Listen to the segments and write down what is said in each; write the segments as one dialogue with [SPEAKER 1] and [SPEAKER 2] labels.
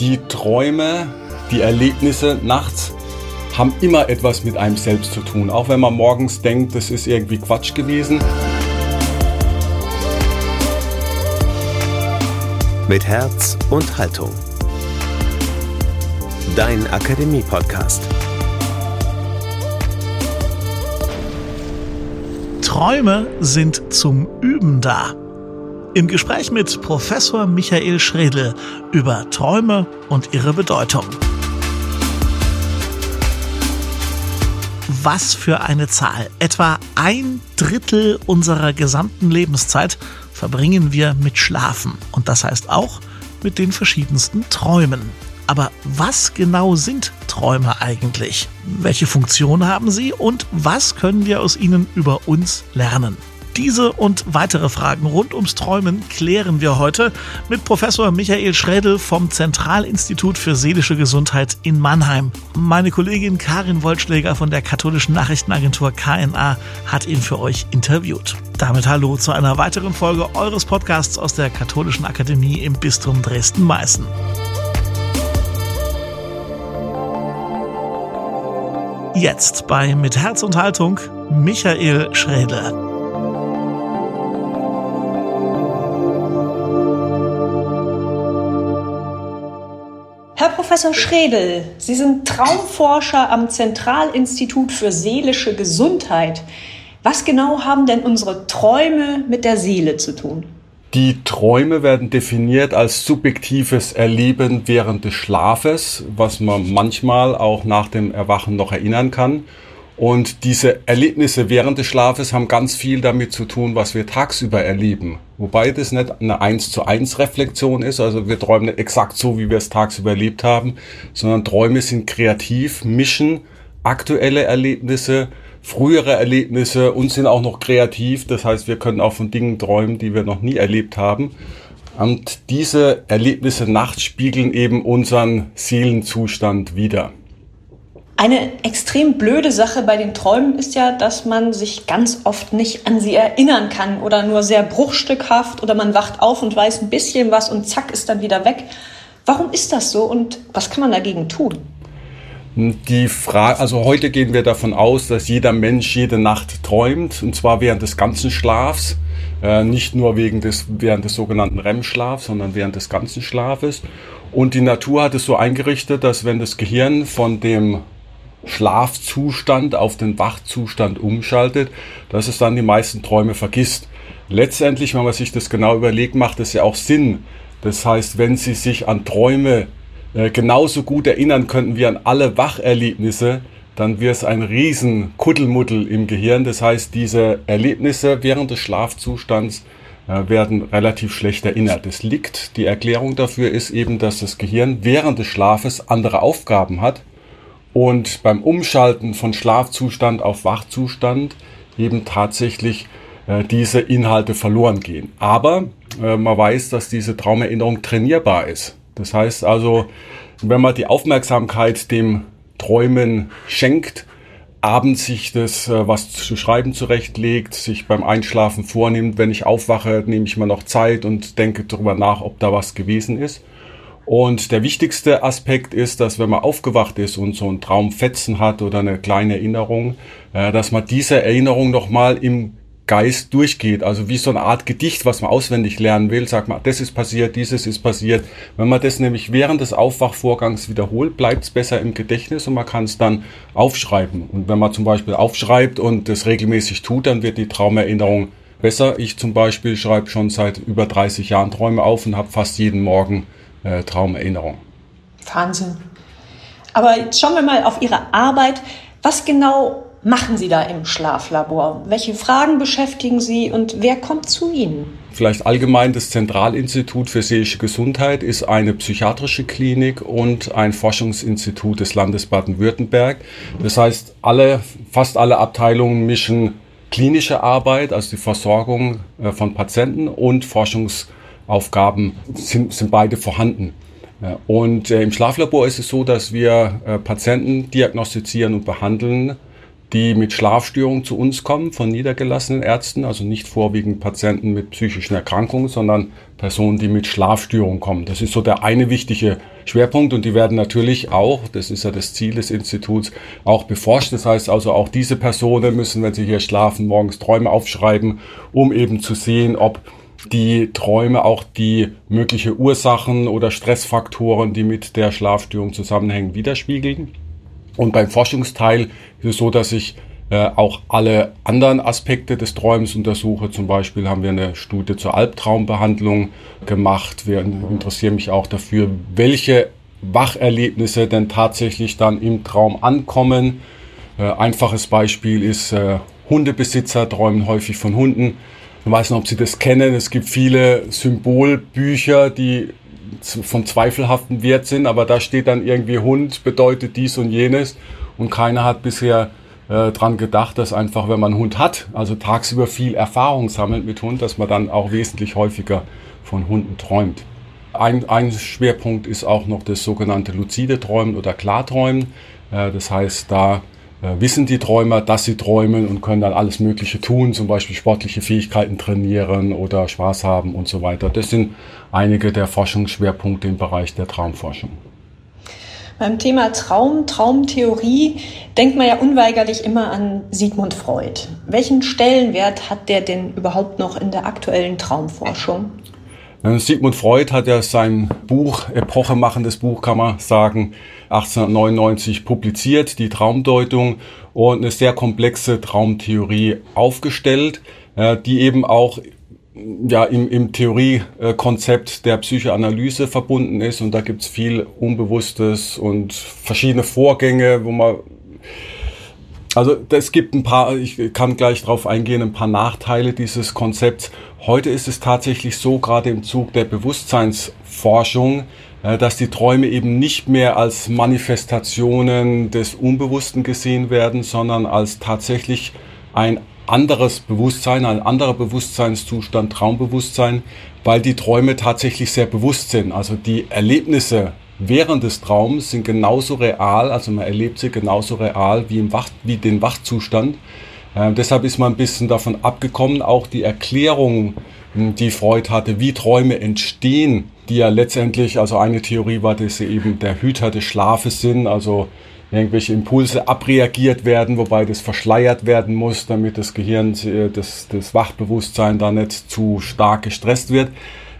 [SPEAKER 1] Die Träume, die Erlebnisse nachts haben immer etwas mit einem selbst zu tun. Auch wenn man morgens denkt, das ist irgendwie Quatsch gewesen.
[SPEAKER 2] Mit Herz und Haltung. Dein Akademie-Podcast.
[SPEAKER 3] Träume sind zum Üben da. Im Gespräch mit Professor Michael Schredel über Träume und ihre Bedeutung. Was für eine Zahl. Etwa ein Drittel unserer gesamten Lebenszeit verbringen wir mit Schlafen. Und das heißt auch mit den verschiedensten Träumen. Aber was genau sind Träume eigentlich? Welche Funktion haben sie und was können wir aus ihnen über uns lernen? Diese und weitere Fragen rund ums Träumen klären wir heute mit Professor Michael Schrädel vom Zentralinstitut für seelische Gesundheit in Mannheim. Meine Kollegin Karin Wollschläger von der katholischen Nachrichtenagentur KNA hat ihn für euch interviewt. Damit hallo zu einer weiteren Folge eures Podcasts aus der Katholischen Akademie im Bistum Dresden-Meißen. Jetzt bei Mit Herz und Haltung Michael Schrädel.
[SPEAKER 4] Herr Professor Schredel, Sie sind Traumforscher am Zentralinstitut für seelische Gesundheit. Was genau haben denn unsere Träume mit der Seele zu tun?
[SPEAKER 1] Die Träume werden definiert als subjektives Erleben während des Schlafes, was man manchmal auch nach dem Erwachen noch erinnern kann. Und diese Erlebnisse während des Schlafes haben ganz viel damit zu tun, was wir tagsüber erleben. Wobei das nicht eine 1 zu 1 Reflexion ist, also wir träumen nicht exakt so, wie wir es tagsüber erlebt haben, sondern Träume sind kreativ, mischen aktuelle Erlebnisse, frühere Erlebnisse und sind auch noch kreativ. Das heißt, wir können auch von Dingen träumen, die wir noch nie erlebt haben. Und diese Erlebnisse nachts spiegeln eben unseren Seelenzustand wider.
[SPEAKER 4] Eine extrem blöde Sache bei den Träumen ist ja, dass man sich ganz oft nicht an sie erinnern kann oder nur sehr bruchstückhaft oder man wacht auf und weiß ein bisschen was und zack ist dann wieder weg. Warum ist das so und was kann man dagegen tun?
[SPEAKER 1] Die Frage, also heute gehen wir davon aus, dass jeder Mensch jede Nacht träumt und zwar während des ganzen Schlafs, äh, nicht nur wegen des, während des sogenannten REM-Schlafs, sondern während des ganzen Schlafes. Und die Natur hat es so eingerichtet, dass wenn das Gehirn von dem Schlafzustand auf den Wachzustand umschaltet, dass es dann die meisten Träume vergisst. Letztendlich, wenn man sich das genau überlegt, macht es ja auch Sinn. Das heißt, wenn Sie sich an Träume äh, genauso gut erinnern könnten wie an alle Wacherlebnisse, dann wäre es ein riesen Kuddelmuddel im Gehirn. Das heißt, diese Erlebnisse während des Schlafzustands äh, werden relativ schlecht erinnert. Es liegt, die Erklärung dafür ist eben, dass das Gehirn während des Schlafes andere Aufgaben hat und beim Umschalten von Schlafzustand auf Wachzustand eben tatsächlich äh, diese Inhalte verloren gehen. Aber äh, man weiß, dass diese Traumerinnerung trainierbar ist. Das heißt also, wenn man die Aufmerksamkeit dem Träumen schenkt, abends sich das äh, was zu schreiben zurechtlegt, sich beim Einschlafen vornimmt, wenn ich aufwache, nehme ich mir noch Zeit und denke darüber nach, ob da was gewesen ist. Und der wichtigste Aspekt ist, dass wenn man aufgewacht ist und so ein Traumfetzen hat oder eine kleine Erinnerung, äh, dass man diese Erinnerung nochmal im Geist durchgeht. Also wie so eine Art Gedicht, was man auswendig lernen will, sagt man, das ist passiert, dieses ist passiert. Wenn man das nämlich während des Aufwachvorgangs wiederholt, bleibt es besser im Gedächtnis und man kann es dann aufschreiben. Und wenn man zum Beispiel aufschreibt und das regelmäßig tut, dann wird die Traumerinnerung besser. Ich zum Beispiel schreibe schon seit über 30 Jahren Träume auf und habe fast jeden Morgen äh, Traumerinnerung.
[SPEAKER 4] Wahnsinn. Aber jetzt schauen wir mal auf Ihre Arbeit. Was genau machen Sie da im Schlaflabor? Welche Fragen beschäftigen Sie und wer kommt zu Ihnen?
[SPEAKER 1] Vielleicht allgemein das Zentralinstitut für seelische Gesundheit ist eine psychiatrische Klinik und ein Forschungsinstitut des Landes Baden-Württemberg. Das heißt, alle, fast alle Abteilungen mischen klinische Arbeit, also die Versorgung äh, von Patienten und Forschungs Aufgaben sind, sind beide vorhanden. Und äh, im Schlaflabor ist es so, dass wir äh, Patienten diagnostizieren und behandeln die mit Schlafstörungen zu uns kommen, von niedergelassenen Ärzten, also nicht vorwiegend Patienten mit psychischen Erkrankungen, sondern Personen, die mit Schlafstörungen kommen. Das ist so der eine wichtige Schwerpunkt und die werden natürlich auch, das ist ja das Ziel des Instituts, auch beforscht. Das heißt also auch diese Personen müssen, wenn sie hier schlafen, morgens Träume aufschreiben, um eben zu sehen, ob die Träume auch die mögliche Ursachen oder Stressfaktoren, die mit der Schlafstörung zusammenhängen, widerspiegeln. Und beim Forschungsteil ist es so, dass ich äh, auch alle anderen Aspekte des Träums untersuche. Zum Beispiel haben wir eine Studie zur Albtraumbehandlung gemacht. Wir interessieren mich auch dafür, welche Wacherlebnisse denn tatsächlich dann im Traum ankommen. Äh, einfaches Beispiel ist, äh, Hundebesitzer träumen häufig von Hunden. Ich weiß nicht, ob Sie das kennen. Es gibt viele Symbolbücher, die von zweifelhaftem Wert sind, aber da steht dann irgendwie Hund bedeutet dies und jenes und keiner hat bisher äh, dran gedacht, dass einfach, wenn man Hund hat, also tagsüber viel Erfahrung sammelt mit Hund, dass man dann auch wesentlich häufiger von Hunden träumt. Ein, ein Schwerpunkt ist auch noch das sogenannte luzide Träumen oder Klarträumen. Äh, das heißt, da wissen die Träumer, dass sie träumen und können dann alles Mögliche tun, zum Beispiel sportliche Fähigkeiten trainieren oder Spaß haben und so weiter. Das sind einige der Forschungsschwerpunkte im Bereich der Traumforschung.
[SPEAKER 4] Beim Thema Traum, Traumtheorie denkt man ja unweigerlich immer an Sigmund Freud. Welchen Stellenwert hat der denn überhaupt noch in der aktuellen Traumforschung?
[SPEAKER 1] Äh, Sigmund Freud hat ja sein Buch, epochemachendes Buch, kann man sagen, 1899 publiziert, die Traumdeutung und eine sehr komplexe Traumtheorie aufgestellt, äh, die eben auch ja, im, im Theoriekonzept der Psychoanalyse verbunden ist und da gibt's viel Unbewusstes und verschiedene Vorgänge, wo man also es gibt ein paar, ich kann gleich drauf eingehen, ein paar Nachteile dieses Konzepts. Heute ist es tatsächlich so, gerade im Zug der Bewusstseinsforschung, dass die Träume eben nicht mehr als Manifestationen des Unbewussten gesehen werden, sondern als tatsächlich ein anderes Bewusstsein, ein anderer Bewusstseinszustand, Traumbewusstsein, weil die Träume tatsächlich sehr bewusst sind. Also die Erlebnisse während des Traums sind genauso real, also man erlebt sie genauso real wie, im Wach, wie den Wachzustand. Äh, deshalb ist man ein bisschen davon abgekommen, auch die Erklärung, die Freud hatte, wie Träume entstehen, die ja letztendlich, also eine Theorie war, dass sie eben der Hüter des Schlafes sind, also irgendwelche Impulse abreagiert werden, wobei das verschleiert werden muss, damit das Gehirn, äh, das, das Wachbewusstsein da nicht zu stark gestresst wird.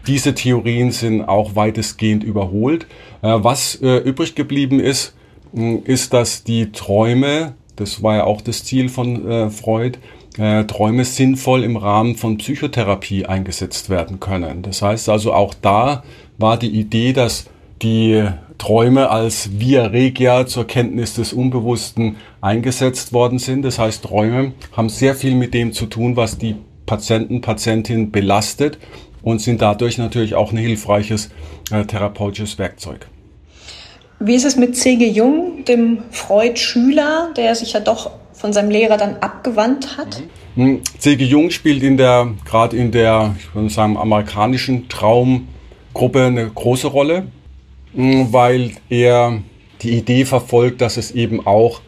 [SPEAKER 1] Diese Theorien sind auch weitestgehend überholt. Äh, was äh, übrig geblieben ist, ist, dass die Träume, das war ja auch das Ziel von Freud, Träume sinnvoll im Rahmen von Psychotherapie eingesetzt werden können. Das heißt also auch da war die Idee, dass die Träume als Via Regia zur Kenntnis des Unbewussten eingesetzt worden sind. Das heißt, Träume haben sehr viel mit dem zu tun, was die Patienten, Patientin belastet und sind dadurch natürlich auch ein hilfreiches äh, therapeutisches Werkzeug.
[SPEAKER 4] Wie ist es mit C.G. Jung, dem Freud-Schüler, der sich ja doch von seinem Lehrer dann abgewandt hat?
[SPEAKER 1] Mhm. C.G. Jung spielt in der, gerade in der, ich würde sagen, amerikanischen Traumgruppe eine große Rolle. Mm, weil er die Idee verfolgt, dass es eben auch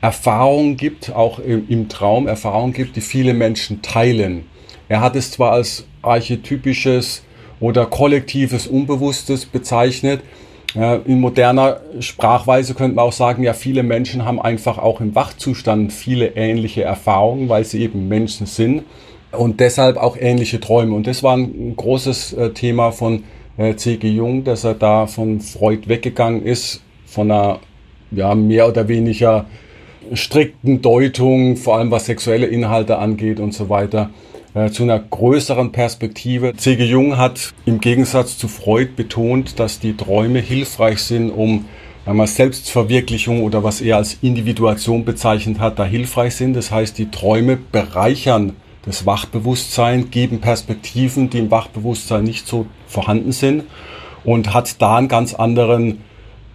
[SPEAKER 1] Erfahrungen gibt, auch im Traum Erfahrungen gibt, die viele Menschen teilen. Er hat es zwar als archetypisches oder kollektives Unbewusstes bezeichnet. In moderner Sprachweise könnte man auch sagen, ja, viele Menschen haben einfach auch im Wachzustand viele ähnliche Erfahrungen, weil sie eben Menschen sind und deshalb auch ähnliche Träume. Und das war ein großes äh, Thema von äh, C.G. Jung, dass er da von Freud weggegangen ist, von einer ja, mehr oder weniger strikten Deutung, vor allem was sexuelle Inhalte angeht und so weiter, äh, zu einer größeren Perspektive. C.G. Jung hat im Gegensatz zu Freud betont, dass die Träume hilfreich sind, um einmal Selbstverwirklichung oder was er als Individuation bezeichnet hat, da hilfreich sind. Das heißt, die Träume bereichern das Wachbewusstsein, geben Perspektiven, die im Wachbewusstsein nicht so vorhanden sind und hat da einen ganz anderen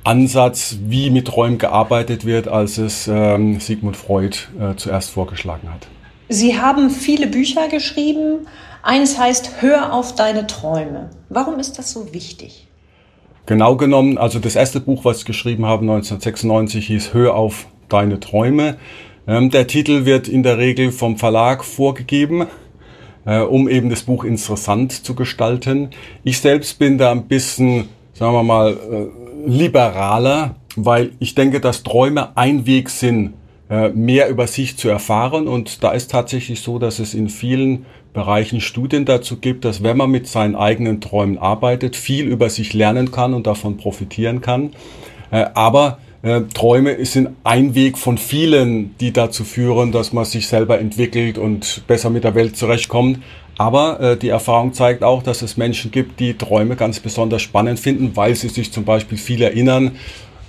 [SPEAKER 1] Ansatz, wie mit Träumen gearbeitet wird, als es ähm, Sigmund Freud äh, zuerst vorgeschlagen hat.
[SPEAKER 4] Sie haben viele Bücher geschrieben. Eins heißt Hör auf deine Träume. Warum ist das so wichtig?
[SPEAKER 1] Genau genommen, also das erste Buch, was ich geschrieben habe, 1996, hieß Hör auf deine Träume. Ähm, der Titel wird in der Regel vom Verlag vorgegeben, äh, um eben das Buch interessant zu gestalten. Ich selbst bin da ein bisschen, sagen wir mal, äh, liberaler, weil ich denke, dass Träume ein Weg sind, mehr über sich zu erfahren. Und da ist tatsächlich so, dass es in vielen Bereichen Studien dazu gibt, dass wenn man mit seinen eigenen Träumen arbeitet, viel über sich lernen kann und davon profitieren kann. Äh, aber äh, Träume sind ein Weg von vielen, die dazu führen, dass man sich selber entwickelt und besser mit der Welt zurechtkommt. Aber äh, die Erfahrung zeigt auch, dass es Menschen gibt, die Träume ganz besonders spannend finden, weil sie sich zum Beispiel viel erinnern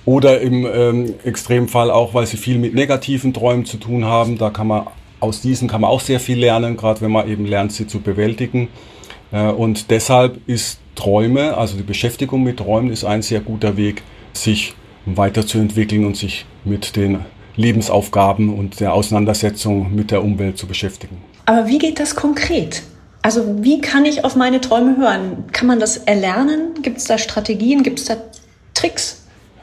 [SPEAKER 1] oder im ähm, Extremfall auch, weil sie viel mit negativen Träumen zu tun haben. Da kann man aus diesen kann man auch sehr viel lernen, gerade wenn man eben lernt, sie zu bewältigen. Äh, und deshalb ist Träume, also die Beschäftigung mit Träumen, ist ein sehr guter Weg, sich weiterzuentwickeln und sich mit den Lebensaufgaben und der Auseinandersetzung mit der Umwelt zu beschäftigen.
[SPEAKER 4] Aber wie geht das konkret? Also wie kann ich auf meine Träume hören? Kann man das erlernen? Gibt es da Strategien? Gibt es da Tricks?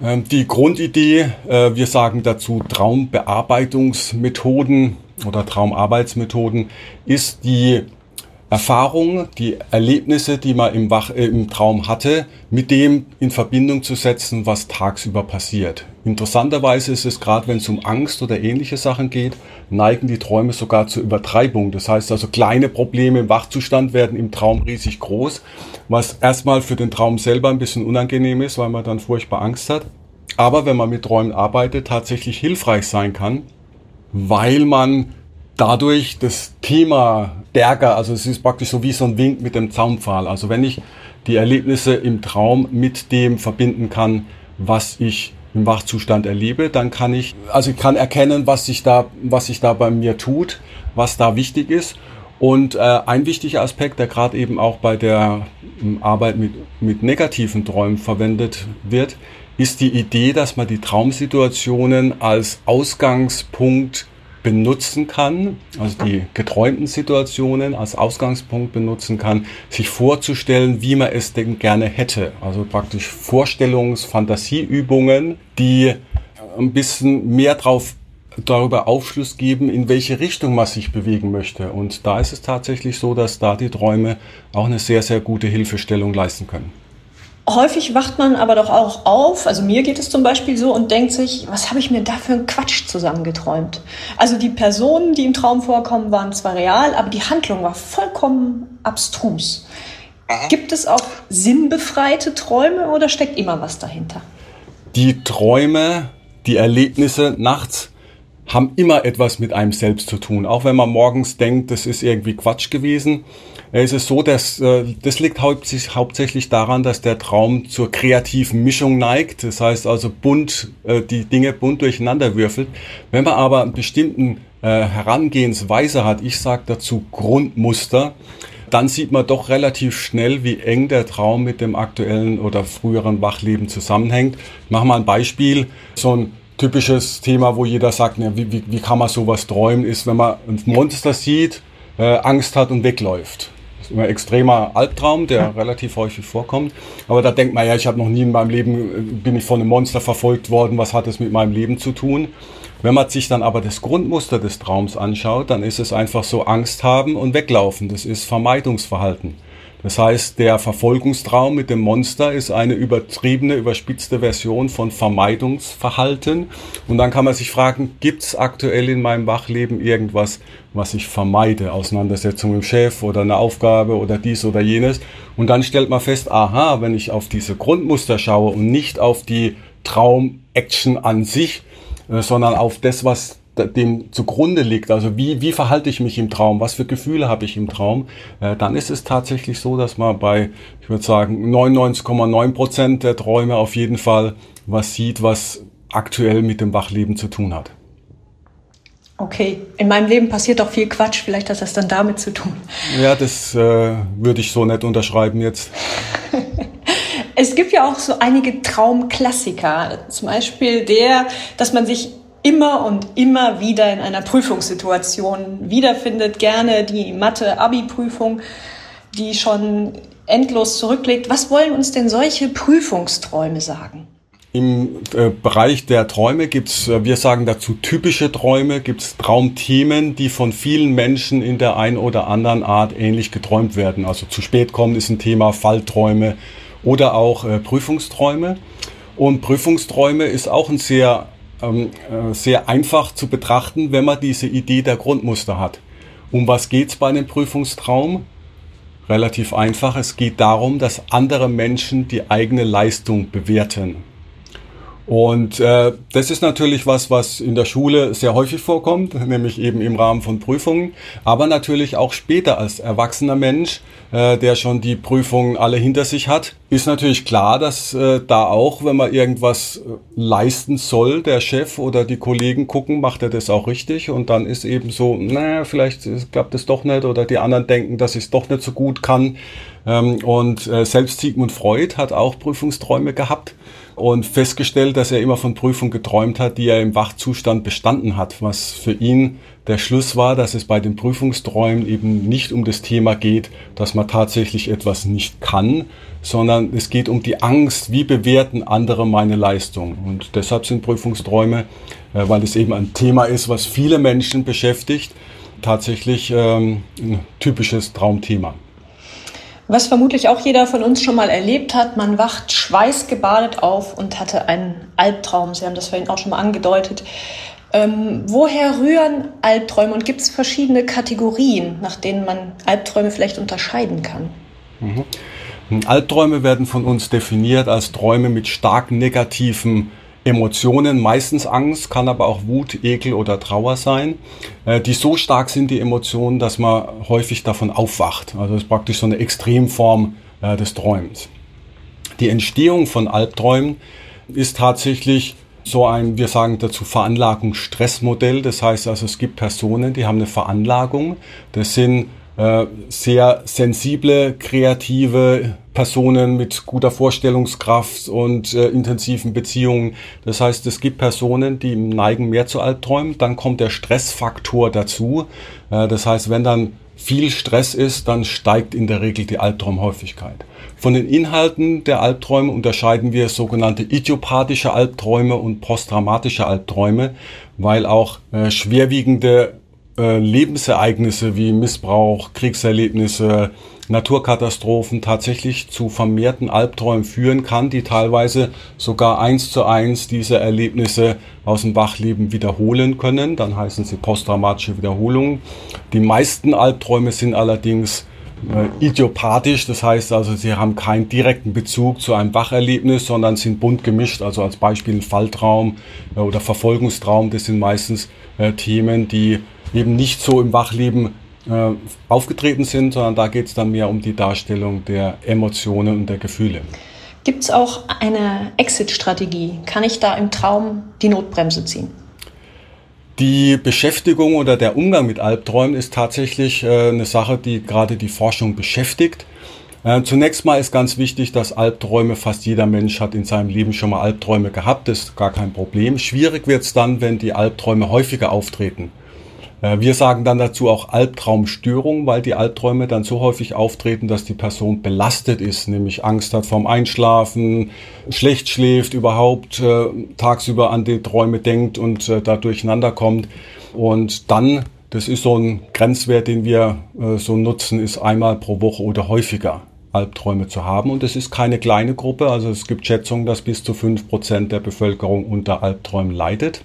[SPEAKER 1] Ähm, die Grundidee, äh, wir sagen dazu Traumbearbeitungsmethoden oder Traumarbeitsmethoden, ist die Erfahrung, die Erlebnisse, die man im, Wach, äh, im Traum hatte, mit dem in Verbindung zu setzen, was tagsüber passiert. Interessanterweise ist es gerade, wenn es um Angst oder ähnliche Sachen geht, neigen die Träume sogar zur Übertreibung. Das heißt also, kleine Probleme im Wachzustand werden im Traum riesig groß, was erstmal für den Traum selber ein bisschen unangenehm ist, weil man dann furchtbar Angst hat. Aber wenn man mit Träumen arbeitet, tatsächlich hilfreich sein kann, weil man dadurch das Thema stärker, also es ist praktisch so wie so ein Wink mit dem Zaunpfahl. Also wenn ich die Erlebnisse im Traum mit dem verbinden kann, was ich im Wachzustand erlebe, dann kann ich, also ich kann erkennen, was sich da, was sich da bei mir tut, was da wichtig ist. Und äh, ein wichtiger Aspekt, der gerade eben auch bei der ähm, Arbeit mit, mit negativen Träumen verwendet wird, ist die Idee, dass man die Traumsituationen als Ausgangspunkt benutzen kann, also die geträumten Situationen als Ausgangspunkt benutzen kann, sich vorzustellen, wie man es denn gerne hätte. Also praktisch Vorstellungs-, Fantasieübungen, die ein bisschen mehr drauf darüber Aufschluss geben, in welche Richtung man sich bewegen möchte. Und da ist es tatsächlich so, dass da die Träume auch eine sehr, sehr gute Hilfestellung leisten können.
[SPEAKER 4] Häufig wacht man aber doch auch auf, also mir geht es zum Beispiel so und denkt sich, was habe ich mir da für einen Quatsch zusammengeträumt? Also die Personen, die im Traum vorkommen, waren zwar real, aber die Handlung war vollkommen abstrus. Gibt es auch sinnbefreite Träume oder steckt immer was dahinter?
[SPEAKER 1] Die Träume, die Erlebnisse nachts haben immer etwas mit einem selbst zu tun. Auch wenn man morgens denkt, das ist irgendwie Quatsch gewesen, ist es so, dass äh, das liegt hauptsächlich daran, dass der Traum zur kreativen Mischung neigt. Das heißt also bunt, äh, die Dinge bunt durcheinander würfelt. Wenn man aber einen bestimmten äh, Herangehensweise hat, ich sage dazu Grundmuster, dann sieht man doch relativ schnell, wie eng der Traum mit dem aktuellen oder früheren Wachleben zusammenhängt. Ich mache mal ein Beispiel. So ein typisches Thema, wo jeder sagt, ne, wie, wie, wie kann man sowas träumen, ist, wenn man ein Monster sieht, äh, Angst hat und wegläuft immer extremer Albtraum, der relativ häufig vorkommt. Aber da denkt man ja, ich habe noch nie in meinem Leben, äh, bin ich von einem Monster verfolgt worden, was hat es mit meinem Leben zu tun? Wenn man sich dann aber das Grundmuster des Traums anschaut, dann ist es einfach so Angst haben und weglaufen. Das ist Vermeidungsverhalten. Das heißt, der Verfolgungstraum mit dem Monster ist eine übertriebene, überspitzte Version von Vermeidungsverhalten. Und dann kann man sich fragen, gibt es aktuell in meinem Wachleben irgendwas, was ich vermeide? Auseinandersetzung mit dem Chef oder eine Aufgabe oder dies oder jenes. Und dann stellt man fest, aha, wenn ich auf diese Grundmuster schaue und nicht auf die Traum-Action an sich, äh, sondern auf das, was dem zugrunde liegt, also wie, wie verhalte ich mich im Traum, was für Gefühle habe ich im Traum, äh, dann ist es tatsächlich so, dass man bei, ich würde sagen, 99,9 Prozent der Träume auf jeden Fall was sieht, was aktuell mit dem Wachleben zu tun hat.
[SPEAKER 4] Okay, in meinem Leben passiert doch viel Quatsch, vielleicht hat das dann damit zu tun.
[SPEAKER 1] Ja, das äh, würde ich so nicht unterschreiben jetzt.
[SPEAKER 4] es gibt ja auch so einige Traumklassiker, zum Beispiel der, dass man sich immer und immer wieder in einer Prüfungssituation wiederfindet, gerne die Mathe-Abi-Prüfung, die schon endlos zurücklegt. Was wollen uns denn solche Prüfungsträume sagen?
[SPEAKER 1] Im äh, Bereich der Träume gibt's, äh, wir sagen dazu typische Träume, gibt's Traumthemen, die von vielen Menschen in der einen oder anderen Art ähnlich geträumt werden. Also zu spät kommen ist ein Thema, Fallträume oder auch äh, Prüfungsträume. Und Prüfungsträume ist auch ein sehr, ähm, äh, sehr einfach zu betrachten, wenn man diese Idee der Grundmuster hat. Um was geht's bei einem Prüfungstraum? Relativ einfach. Es geht darum, dass andere Menschen die eigene Leistung bewerten. Und äh, das ist natürlich was, was in der Schule sehr häufig vorkommt, nämlich eben im Rahmen von Prüfungen, aber natürlich auch später als erwachsener Mensch, äh, der schon die Prüfungen alle hinter sich hat, ist natürlich klar, dass äh, da auch, wenn man irgendwas äh, leisten soll, der Chef oder die Kollegen gucken, macht er das auch richtig und dann ist eben so, naja, vielleicht klappt es doch nicht oder die anderen denken, dass ich es doch nicht so gut kann. Ähm, und äh, selbst Sigmund Freud hat auch Prüfungsträume gehabt und festgestellt, dass er immer von Prüfungen geträumt hat, die er im Wachzustand bestanden hat, was für ihn der Schluss war, dass es bei den Prüfungsträumen eben nicht um das Thema geht, dass man tatsächlich etwas nicht kann, sondern es geht um die Angst, wie bewerten andere meine Leistung. Und deshalb sind Prüfungsträume, äh, weil es eben ein Thema ist, was viele Menschen beschäftigt, tatsächlich ähm, ein typisches Traumthema.
[SPEAKER 4] Was vermutlich auch jeder von uns schon mal erlebt hat, man wacht schweißgebadet auf und hatte einen Albtraum. Sie haben das vorhin auch schon mal angedeutet. Ähm, woher rühren Albträume und gibt es verschiedene Kategorien, nach denen man Albträume vielleicht unterscheiden kann?
[SPEAKER 1] Mhm. Albträume werden von uns definiert als Träume mit stark negativen Emotionen, meistens Angst, kann aber auch Wut, Ekel oder Trauer sein, äh, die so stark sind, die Emotionen, dass man häufig davon aufwacht. Also das ist praktisch so eine Extremform äh, des Träumens. Die Entstehung von Albträumen ist tatsächlich so ein, wir sagen dazu Veranlagung-Stressmodell. Das heißt also, es gibt Personen, die haben eine Veranlagung. Das sind äh, sehr sensible, kreative Personen mit guter Vorstellungskraft und äh, intensiven Beziehungen. Das heißt, es gibt Personen, die neigen mehr zu Albträumen. Dann kommt der Stressfaktor dazu. Äh, das heißt, wenn dann viel Stress ist, dann steigt in der Regel die Albtraumhäufigkeit. Von den Inhalten der Albträume unterscheiden wir sogenannte idiopathische Albträume und posttraumatische Albträume, weil auch äh, schwerwiegende äh, Lebensereignisse wie Missbrauch, Kriegserlebnisse, Naturkatastrophen tatsächlich zu vermehrten Albträumen führen kann, die teilweise sogar eins zu eins diese Erlebnisse aus dem Wachleben wiederholen können. Dann heißen sie posttraumatische Wiederholungen. Die meisten Albträume sind allerdings äh, idiopathisch, das heißt also, sie haben keinen direkten Bezug zu einem Wacherlebnis, sondern sind bunt gemischt. Also als Beispiel ein Falltraum äh, oder Verfolgungstraum, das sind meistens äh, Themen, die eben nicht so im Wachleben äh, aufgetreten sind, sondern da geht es dann mehr um die Darstellung der Emotionen und der Gefühle.
[SPEAKER 4] Gibt es auch eine Exit-Strategie? Kann ich da im Traum die Notbremse ziehen?
[SPEAKER 1] Die Beschäftigung oder der Umgang mit Albträumen ist tatsächlich äh, eine Sache, die gerade die Forschung beschäftigt. Äh, zunächst mal ist ganz wichtig, dass Albträume, fast jeder Mensch hat in seinem Leben schon mal Albträume gehabt, das ist gar kein Problem. Schwierig wird es dann, wenn die Albträume häufiger auftreten. Äh, wir sagen dann dazu auch Albtraumstörung, weil die Albträume dann so häufig auftreten, dass die Person belastet ist, nämlich Angst hat vorm Einschlafen, schlecht schläft, überhaupt äh, tagsüber an die Träume denkt und äh, da durcheinander kommt. Und dann, das ist so ein Grenzwert, den wir äh, so nutzen, ist einmal pro Woche oder häufiger. Albträume zu haben. Und es ist keine kleine Gruppe. Also es gibt Schätzungen, dass bis zu fünf Prozent der Bevölkerung unter Albträumen leidet.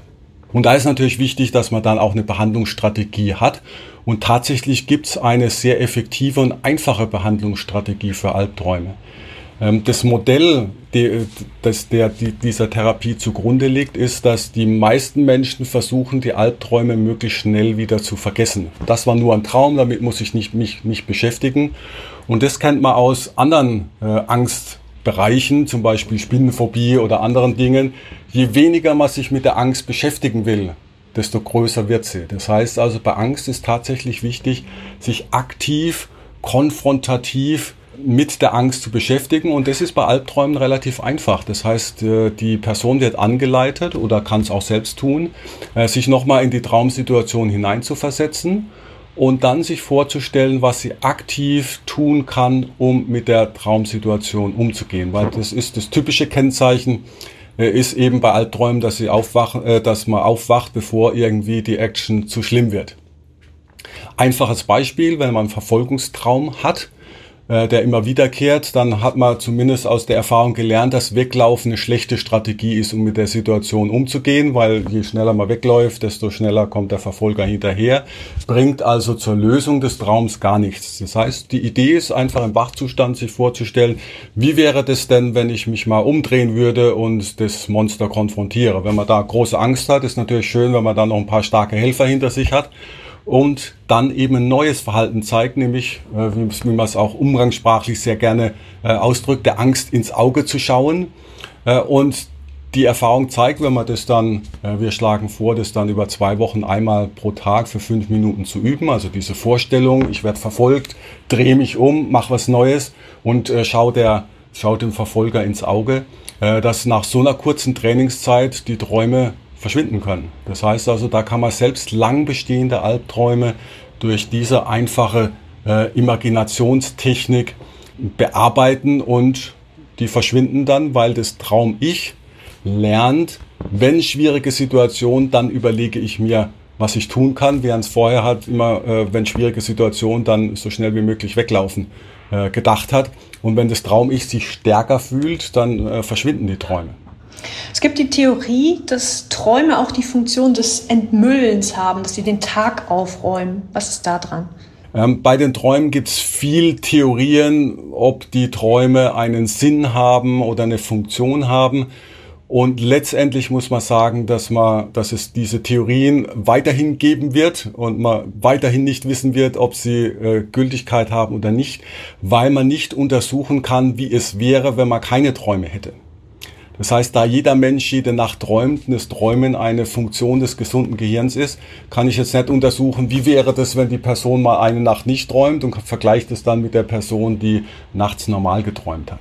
[SPEAKER 1] Und da ist natürlich wichtig, dass man dann auch eine Behandlungsstrategie hat. Und tatsächlich gibt es eine sehr effektive und einfache Behandlungsstrategie für Albträume. Ähm, das Modell, das der dieser Therapie zugrunde liegt, ist, dass die meisten Menschen versuchen, die Albträume möglichst schnell wieder zu vergessen. Das war nur ein Traum, damit muss ich nicht, mich nicht beschäftigen. Und das kennt man aus anderen äh, Angst Bereichen, zum Beispiel Spinnenphobie oder anderen Dingen, je weniger man sich mit der Angst beschäftigen will, desto größer wird sie. Das heißt also, bei Angst ist tatsächlich wichtig, sich aktiv, konfrontativ mit der Angst zu beschäftigen. Und das ist bei Albträumen relativ einfach. Das heißt, äh, die Person wird angeleitet oder kann es auch selbst tun, äh, sich nochmal in die Traumsituation hineinzuversetzen und dann sich vorzustellen, was sie aktiv tun kann, um mit der Traumsituation umzugehen. Weil das ist das typische Kennzeichen, äh, ist eben bei Albträumen, dass sie aufwachen, äh, dass man aufwacht, bevor irgendwie die Action zu schlimm wird. Einfaches Beispiel, wenn man einen Verfolgungstraum hat, der immer wiederkehrt, dann hat man zumindest aus der Erfahrung gelernt, dass Weglaufen eine schlechte Strategie ist, um mit der Situation umzugehen, weil je schneller man wegläuft, desto schneller kommt der Verfolger hinterher. Bringt also zur Lösung des Traums gar nichts. Das heißt, die Idee ist einfach im Wachzustand sich vorzustellen, wie wäre das denn, wenn ich mich mal umdrehen würde und das Monster konfrontiere. Wenn man da große Angst hat, ist natürlich schön, wenn man da noch ein paar starke Helfer hinter sich hat und dann eben ein neues Verhalten zeigt, nämlich, äh, wie man es auch umgangssprachlich sehr gerne äh, ausdrückt, der Angst ins Auge zu schauen. Äh, und die Erfahrung zeigt, wenn man das dann, wir schlagen vor, das dann über zwei Wochen einmal pro Tag für fünf Minuten zu üben. Also diese Vorstellung, ich werde verfolgt, drehe mich um, mache was Neues und schau, der, schau dem Verfolger ins Auge, dass nach so einer kurzen Trainingszeit die Träume verschwinden können. Das heißt also, da kann man selbst lang bestehende Albträume durch diese einfache äh, Imaginationstechnik bearbeiten und die verschwinden dann, weil das Traum-Ich lernt, wenn schwierige Situationen, dann überlege ich mir, was ich tun kann, während es vorher hat immer, äh, wenn schwierige Situationen, dann so schnell wie möglich weglaufen äh, gedacht hat. Und wenn das Traum-Ich sich stärker fühlt, dann äh, verschwinden die Träume.
[SPEAKER 4] Es gibt die Theorie, dass Träume auch die Funktion des Entmüllens haben, dass sie den Tag aufräumen. Was ist da dran?
[SPEAKER 1] Ähm, bei den Träumen gibt es viel Theorien, ob die Träume einen Sinn haben oder eine Funktion haben. Und letztendlich muss man sagen, dass man, dass es diese Theorien weiterhin geben wird und man weiterhin nicht wissen wird, ob sie äh, Gültigkeit haben oder nicht, weil man nicht untersuchen kann, wie es wäre, wenn man keine Träume hätte. Das heißt, da jeder Mensch jede Nacht träumt und das Träumen eine Funktion des gesunden Gehirns ist, kann ich jetzt nicht untersuchen, wie wäre das, wenn die Person mal eine Nacht nicht träumt und vergleicht es dann mit der Person, die nachts normal geträumt hat.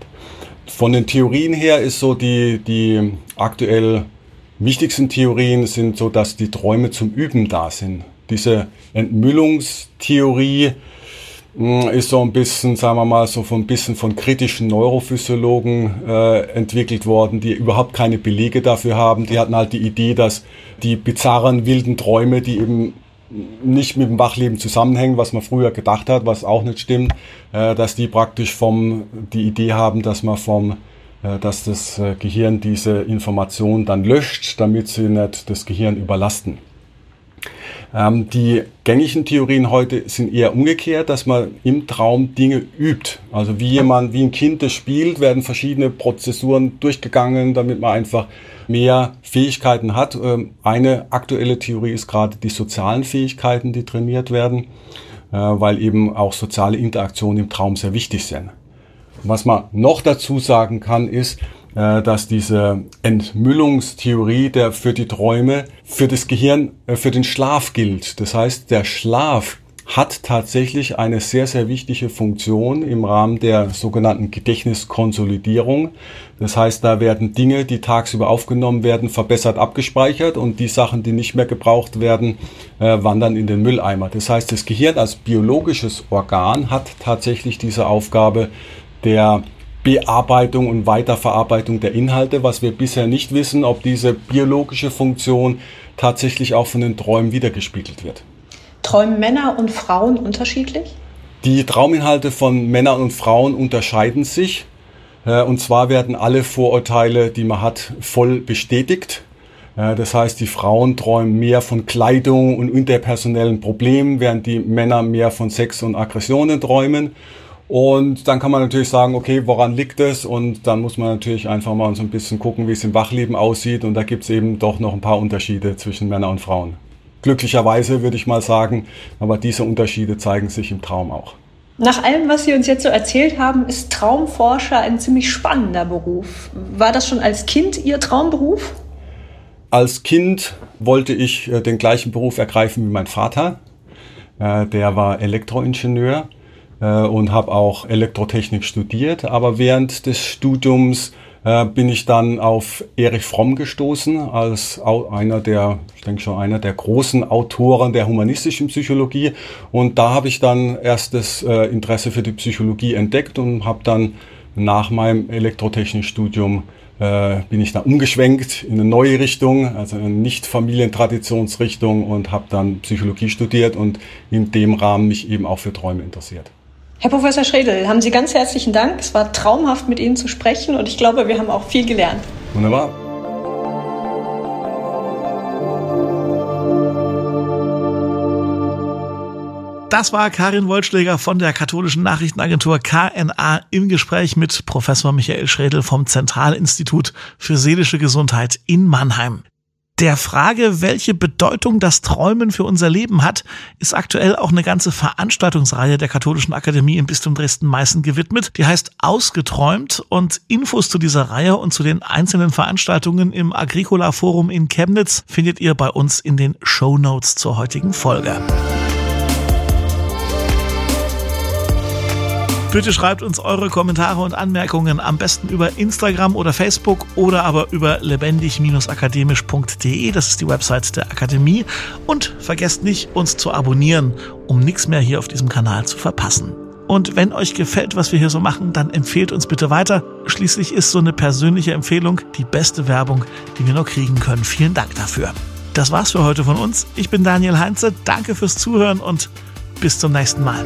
[SPEAKER 1] Von den Theorien her ist so die, die aktuell wichtigsten Theorien sind so, dass die Träume zum Üben da sind. Diese Entmüllungstheorie, ist so ein bisschen, sagen wir mal, so von ein bisschen von kritischen Neurophysiologen äh, entwickelt worden, die überhaupt keine Belege dafür haben. Die hatten halt die Idee, dass die bizarren wilden Träume, die eben nicht mit dem Wachleben zusammenhängen, was man früher gedacht hat, was auch nicht stimmt, äh, dass die praktisch vom die Idee haben, dass man vom äh, dass das äh, Gehirn diese Information dann löscht, damit sie nicht das Gehirn überlasten. Ähm, die gängigen Theorien heute sind eher umgekehrt, dass man im Traum Dinge übt. Also wie jemand, wie ein Kind das spielt, werden verschiedene Prozessuren durchgegangen, damit man einfach mehr Fähigkeiten hat. Ähm, eine aktuelle Theorie ist gerade die sozialen Fähigkeiten, die trainiert werden, äh, weil eben auch soziale Interaktionen im Traum sehr wichtig sind. Was man noch dazu sagen kann, ist, dass diese Entmüllungstheorie der für die Träume für das Gehirn äh, für den Schlaf gilt. Das heißt, der Schlaf hat tatsächlich eine sehr, sehr wichtige Funktion im Rahmen der sogenannten Gedächtniskonsolidierung. Das heißt, da werden Dinge, die tagsüber aufgenommen werden, verbessert abgespeichert und die Sachen, die nicht mehr gebraucht werden, äh, wandern in den Mülleimer. Das heißt, das Gehirn als biologisches Organ hat tatsächlich diese Aufgabe der Bearbeitung und Weiterverarbeitung der Inhalte, was wir bisher nicht wissen, ob diese biologische Funktion tatsächlich auch von den Träumen wiedergespiegelt wird.
[SPEAKER 4] Träumen Männer und Frauen unterschiedlich?
[SPEAKER 1] Die Trauminhalte von Männern und Frauen unterscheiden sich. Äh, und zwar werden alle Vorurteile, die man hat, voll bestätigt. Äh, das heißt, die Frauen träumen mehr von Kleidung und interpersonellen Problemen, während die Männer mehr von Sex und Aggressionen träumen. Und dann kann man natürlich sagen, okay, woran liegt es? Und dann muss man natürlich einfach mal so ein bisschen gucken, wie es im Wachleben aussieht. Und da gibt es eben doch noch ein paar Unterschiede zwischen Männern und Frauen. Glücklicherweise würde ich mal sagen, aber diese Unterschiede zeigen sich im Traum auch.
[SPEAKER 4] Nach allem, was Sie uns jetzt so erzählt haben, ist Traumforscher ein ziemlich spannender Beruf. War das schon als Kind Ihr Traumberuf?
[SPEAKER 1] Als Kind wollte ich äh, den gleichen Beruf ergreifen wie mein Vater. Äh, der war Elektroingenieur und habe auch Elektrotechnik studiert. Aber während des Studiums äh, bin ich dann auf Erich Fromm gestoßen als einer der, ich denke schon einer der großen Autoren der humanistischen Psychologie. Und da habe ich dann erst das äh, Interesse für die Psychologie entdeckt und habe dann nach meinem Elektrotechnikstudium äh, bin ich dann umgeschwenkt in eine neue Richtung, also eine Nicht-Familientraditionsrichtung und habe dann Psychologie studiert und in dem Rahmen mich eben auch für Träume interessiert.
[SPEAKER 4] Herr Professor Schredel, haben Sie ganz herzlichen Dank. Es war traumhaft, mit Ihnen zu sprechen und ich glaube, wir haben auch viel gelernt.
[SPEAKER 1] Wunderbar.
[SPEAKER 3] Das war Karin Wollschläger von der katholischen Nachrichtenagentur KNA im Gespräch mit Professor Michael Schredel vom Zentralinstitut für seelische Gesundheit in Mannheim. Der Frage, welche Bedeutung das Träumen für unser Leben hat, ist aktuell auch eine ganze Veranstaltungsreihe der Katholischen Akademie im Bistum Dresden-Meißen gewidmet. Die heißt Ausgeträumt und Infos zu dieser Reihe und zu den einzelnen Veranstaltungen im Agricola Forum in Chemnitz findet ihr bei uns in den Show Notes zur heutigen Folge. Bitte schreibt uns eure Kommentare und Anmerkungen am besten über Instagram oder Facebook oder aber über lebendig-akademisch.de. Das ist die Website der Akademie. Und vergesst nicht, uns zu abonnieren, um nichts mehr hier auf diesem Kanal zu verpassen. Und wenn euch gefällt, was wir hier so machen, dann empfehlt uns bitte weiter. Schließlich ist so eine persönliche Empfehlung die beste Werbung, die wir noch kriegen können. Vielen Dank dafür. Das war's für heute von uns. Ich bin Daniel Heinze. Danke fürs Zuhören und bis zum nächsten Mal.